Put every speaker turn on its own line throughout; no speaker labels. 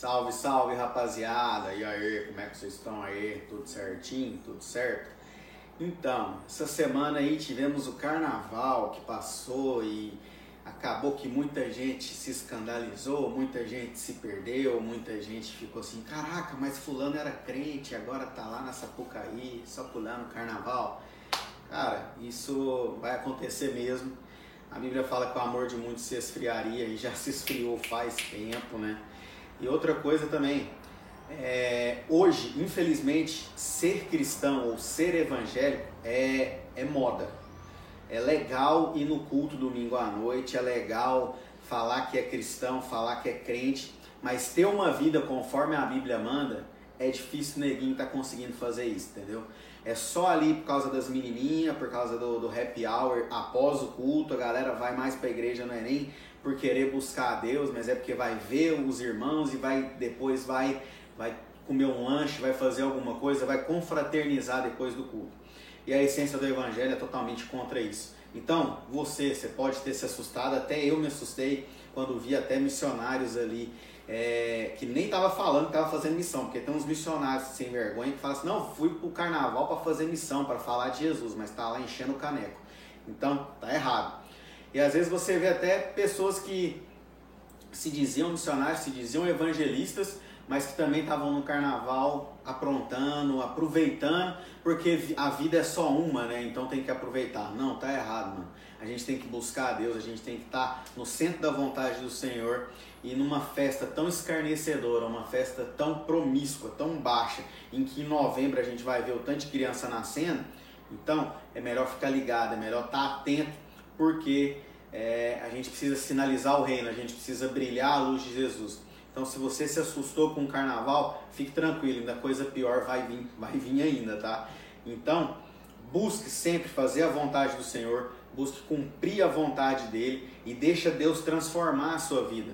Salve, salve rapaziada! E aí, como é que vocês estão aí? Tudo certinho? Tudo certo? Então, essa semana aí tivemos o carnaval que passou e acabou que muita gente se escandalizou, muita gente se perdeu, muita gente ficou assim: caraca, mas Fulano era crente, agora tá lá na Sapucaí, só pulando carnaval. Cara, isso vai acontecer mesmo. A Bíblia fala que o amor de muitos se esfriaria e já se esfriou faz tempo, né? E outra coisa também, é, hoje, infelizmente, ser cristão ou ser evangélico é, é moda. É legal ir no culto domingo à noite, é legal falar que é cristão, falar que é crente, mas ter uma vida conforme a Bíblia manda, é difícil neguinho estar tá conseguindo fazer isso, entendeu? É só ali por causa das menininhas, por causa do, do happy hour, após o culto, a galera vai mais para a igreja, não é nem por querer buscar a Deus, mas é porque vai ver os irmãos e vai depois vai vai comer um lanche, vai fazer alguma coisa, vai confraternizar depois do culto. E a essência do evangelho é totalmente contra isso. Então, você, você pode ter se assustado, até eu me assustei quando vi até missionários ali é, que nem estava falando que estava fazendo missão, porque tem uns missionários sem vergonha que falam assim, não, fui para o carnaval para fazer missão, para falar de Jesus, mas está lá enchendo o caneco. Então, tá errado. E às vezes você vê até pessoas que se diziam missionários, se diziam evangelistas, mas que também estavam no carnaval aprontando, aproveitando, porque a vida é só uma, né? Então tem que aproveitar. Não, tá errado, mano. A gente tem que buscar a Deus, a gente tem que estar no centro da vontade do Senhor e numa festa tão escarnecedora, uma festa tão promíscua, tão baixa, em que em novembro a gente vai ver o tanto de criança nascendo. Então é melhor ficar ligado, é melhor estar atento porque é, a gente precisa sinalizar o reino, a gente precisa brilhar a luz de Jesus. Então, se você se assustou com o carnaval, fique tranquilo, ainda coisa pior vai vir, vai vir ainda, tá? Então, busque sempre fazer a vontade do Senhor, busque cumprir a vontade dele e deixa Deus transformar a sua vida.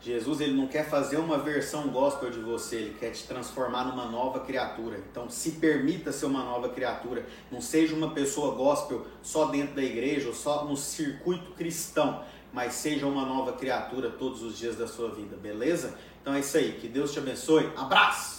Jesus ele não quer fazer uma versão gospel de você, ele quer te transformar numa nova criatura. Então se permita ser uma nova criatura. Não seja uma pessoa gospel só dentro da igreja ou só no circuito cristão, mas seja uma nova criatura todos os dias da sua vida, beleza? Então é isso aí. Que Deus te abençoe. Abraço!